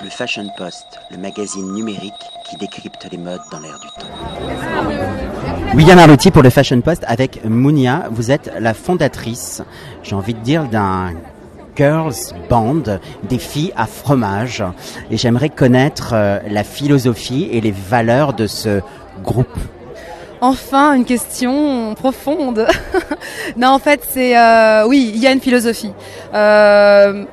Le Fashion Post, le magazine numérique qui décrypte les modes dans l'air du temps. William Arlotti pour le Fashion Post avec Mounia. Vous êtes la fondatrice, j'ai envie de dire, d'un Girls Band, des filles à fromage. Et j'aimerais connaître euh, la philosophie et les valeurs de ce groupe. Enfin, une question profonde. non, en fait, c'est euh, oui, il y a une philosophie. Euh,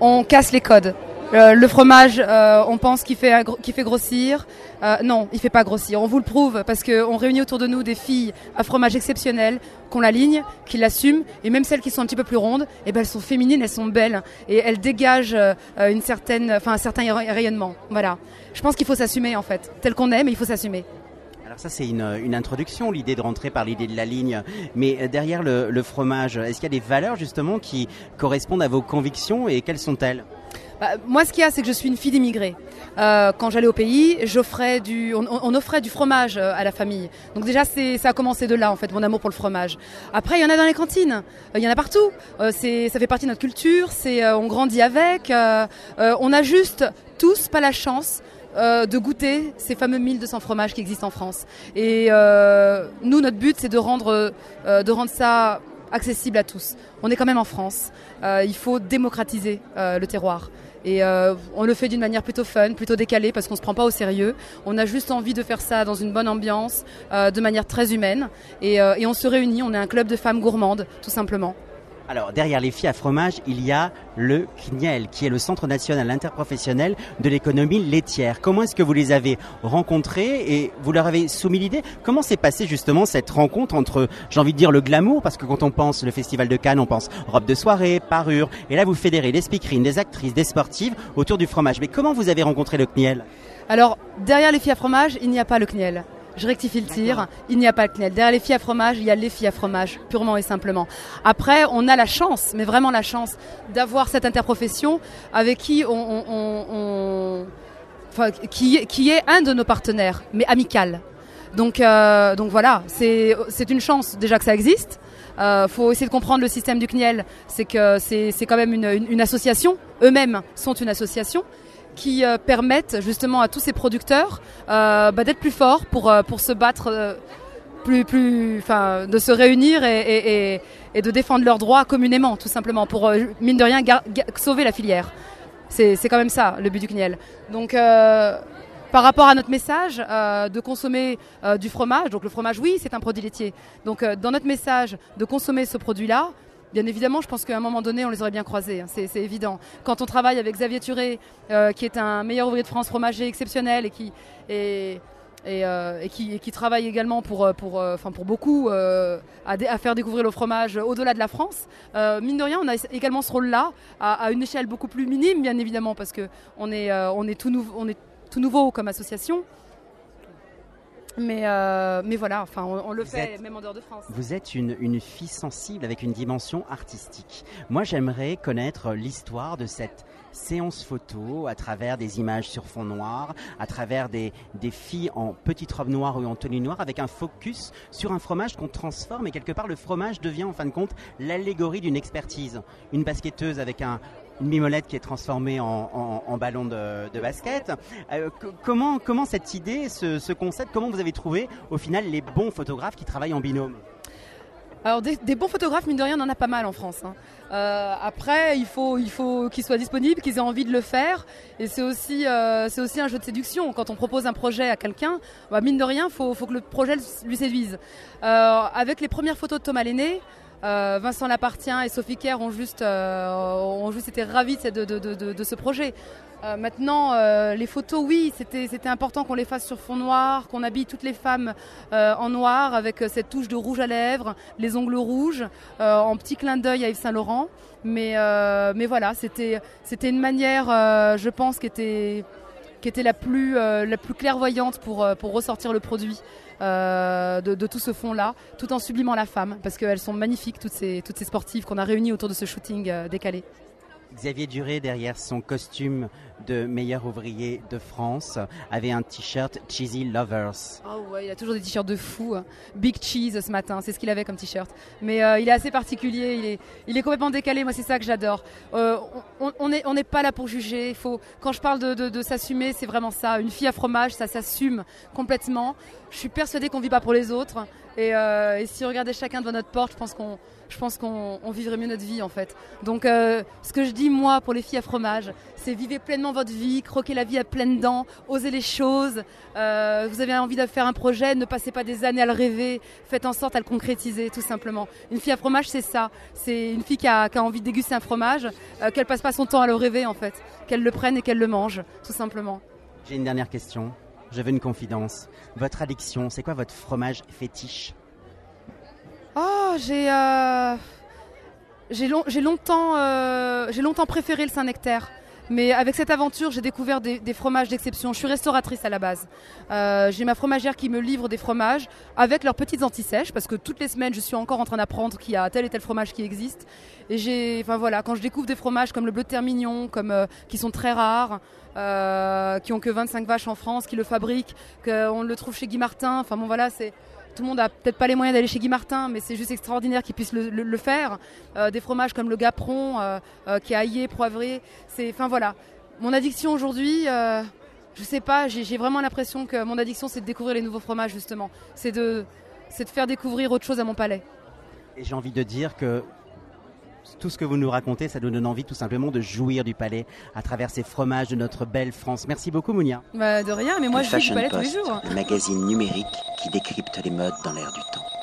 on casse les codes. Euh, le fromage, euh, on pense qu'il fait, fait grossir. Euh, non, il fait pas grossir. On vous le prouve parce qu'on réunit autour de nous des filles à fromage exceptionnel, qu'on la ligne, qui l'assument, et même celles qui sont un petit peu plus rondes, eh ben elles sont féminines, elles sont belles et elles dégagent une certaine, enfin un certain rayonnement. Voilà. Je pense qu'il faut s'assumer en fait, tel qu'on est, mais il faut s'assumer. Alors ça c'est une, introduction, l'idée de rentrer par l'idée de la ligne. Mais derrière le, le fromage, est-ce qu'il y a des valeurs justement qui correspondent à vos convictions et quelles sont-elles? Bah, moi, ce qu'il y a, c'est que je suis une fille d'immigrés. Euh, quand j'allais au pays, j'offrais du, on, on, offrait du fromage euh, à la famille. Donc déjà, c'est, ça a commencé de là, en fait, mon amour pour le fromage. Après, il y en a dans les cantines, euh, il y en a partout. Euh, c'est, ça fait partie de notre culture. C'est, on grandit avec. on a juste tous pas la chance euh, de goûter ces fameux 1200 fromages qui existent en France. Et euh, nous, notre but, c'est de rendre, euh, de rendre ça accessible à tous. On est quand même en France. il faut démocratiser le terroir. Et euh, on le fait d'une manière plutôt fun, plutôt décalée, parce qu'on se prend pas au sérieux. On a juste envie de faire ça dans une bonne ambiance, euh, de manière très humaine. Et, euh, et on se réunit, on est un club de femmes gourmandes, tout simplement. Alors, derrière les filles à fromage, il y a le CNIEL, qui est le Centre national interprofessionnel de l'économie laitière. Comment est-ce que vous les avez rencontrés et vous leur avez soumis l'idée? Comment s'est passée justement cette rencontre entre, j'ai envie de dire, le glamour, parce que quand on pense le Festival de Cannes, on pense robe de soirée, parure, et là vous fédérez des speakerines, des actrices, des sportives autour du fromage. Mais comment vous avez rencontré le CNIEL Alors, derrière les filles à fromage, il n'y a pas le CNIEL je rectifie le tir, il n'y a pas de CNEL. Derrière les filles à fromage, il y a les filles à fromage, purement et simplement. Après, on a la chance, mais vraiment la chance, d'avoir cette interprofession avec qui on, enfin, qui, est un de nos partenaires, mais amical. Donc, euh, donc voilà, c'est une chance déjà que ça existe. Euh, faut essayer de comprendre le système du CNIEL, c'est que c'est quand même une, une association. Eux-mêmes sont une association qui euh, permettent justement à tous ces producteurs euh, bah, d'être plus forts pour, euh, pour se battre, plus, plus, de se réunir et, de défendre leurs droits communément, tout simplement, pour mine de rien sauver la filière. C'est quand même ça le but du CNIEL. Donc par rapport à notre message de consommer du fromage, donc le fromage oui c'est un produit laitier, donc dans notre message de consommer ce produit-là, Bien évidemment, je pense qu'à un moment donné, on les aurait bien croisés, hein, c'est évident. Quand on travaille avec Xavier Turé, euh, qui est un meilleur ouvrier de France fromager exceptionnel et qui, euh, travaille également pour, euh, beaucoup à, faire découvrir le fromage au-delà de la France. mine de rien, on a également ce rôle-là à, une échelle beaucoup plus minime, bien évidemment, parce qu'on est tout nouveau comme association. Mais, euh, mais voilà, enfin, on, on le vous fait êtes, même en dehors de France. Vous êtes une, une fille sensible avec une dimension artistique. Moi, j'aimerais connaître l'histoire de cette séance photo à travers des images sur fond noir, à travers des, des filles en petite robe noire ou en tenue noire, avec un focus sur un fromage qu'on transforme et quelque part le fromage devient en fin de compte l'allégorie d'une expertise. Une basketteuse avec un, une mimolette qui est transformée en, ballon de, basket. Euh, comment, comment cette idée, ce, ce, concept, comment vous avez trouvé au final les bons photographes qui travaillent en binôme? Alors des, bons photographes, mine de rien, on en a pas mal en France. Hein. Euh, après, il faut, il faut qu'ils soient disponibles, qu'ils aient envie de le faire. Et c'est aussi, euh, aussi un jeu de séduction. Quand on propose un projet à quelqu'un, bah, mine de rien, il faut, faut que le projet lui séduise. Avec les premières photos de Thomas Lenné, euh, Vincent Lapartien et Sophie Kerr ont juste, euh, ont juste été ravis de, ce projet. Euh, maintenant, les photos, oui, c'était important qu'on les fasse sur fond noir, qu'on habille toutes les femmes en noir avec cette touche de rouge à lèvres, les ongles rouges, en petit clin d'œil à Yves Saint Laurent. Mais, mais voilà, c'était une manière, je pense, qui était, qui était la, plus, la plus clairvoyante pour, pour ressortir le produit. Euh, de, de, tout ce fond-là, tout en sublimant la femme, parce qu'elles sont magnifiques, toutes ces, toutes ces sportives qu'on a réunies autour de ce shooting euh, décalé. Xavier Duré, derrière son costume de meilleur ouvrier de France, avait un t-shirt Cheesy Lovers. Oh ouais, il a toujours des t-shirts de fou. Big Cheese ce matin, c'est ce qu'il avait comme t-shirt. Mais euh, il est assez particulier, il est, il est complètement décalé, moi c'est ça que j'adore. Euh, on n'est on pas là pour juger, faut, quand je parle de, de, s'assumer, c'est vraiment ça. Une fille à fromage, ça s'assume complètement. Je suis persuadée qu'on vit pas pour les autres. Et, euh, et si on regardait chacun devant notre porte, je pense qu'on je pense qu'on vivrait mieux notre vie en fait. Donc ce que je dis moi pour les filles à fromage, c'est vivez pleinement votre vie, croquez la vie à pleines dents, osez les choses. Euh, vous avez envie de faire un projet, ne passez pas des années à le rêver, faites en sorte à le concrétiser tout simplement. Une fille à fromage c'est ça, c'est une fille qui a, envie de déguster un fromage, euh, qu'elle passe pas son temps à le rêver en fait, qu'elle le prenne et qu'elle le mange tout simplement. J'ai une dernière question. Je veux une confidence. Votre addiction, c'est quoi votre fromage fétiche? Oh, j'ai euh, j'ai longtemps euh, j'ai longtemps préféré le Saint-Nectaire. Mais avec cette aventure, j'ai découvert des, fromages d'exception. Je suis restauratrice à la base. Euh, j'ai ma fromagère qui me livre des fromages avec leurs petites antisèches parce que toutes les semaines, je suis encore en train d'apprendre qu'il y a tel et tel fromage qui existe. Et j'ai, enfin voilà, quand je découvre des fromages comme le bleu de Termignon, comme qui sont très rares, qui ont que 25 vaches en France, qui le fabriquent, qu'on le trouve chez Guy Martin. Enfin bon voilà, c'est tout le monde a peut-être pas les moyens d'aller chez Guy Martin, mais c'est juste extraordinaire qu'ils puissent le, faire. Euh, des fromages comme le Gaperon, euh, euh, qui est aillé, poivré. C'est, enfin voilà. Mon addiction aujourd'hui, je sais pas, j'ai vraiment l'impression que mon addiction, c'est de découvrir les nouveaux fromages justement. C'est de, c'est de faire découvrir autre chose à mon palais. Et j'ai envie de dire que tout ce que vous nous racontez, ça nous donne envie tout simplement de jouir du palais à travers ces fromages de notre belle France. Merci beaucoup Mounia. Bah, de rien, mais moi je vis du palais tous les jours. Le magazine numérique qui décrypte les modes dans l'air du temps.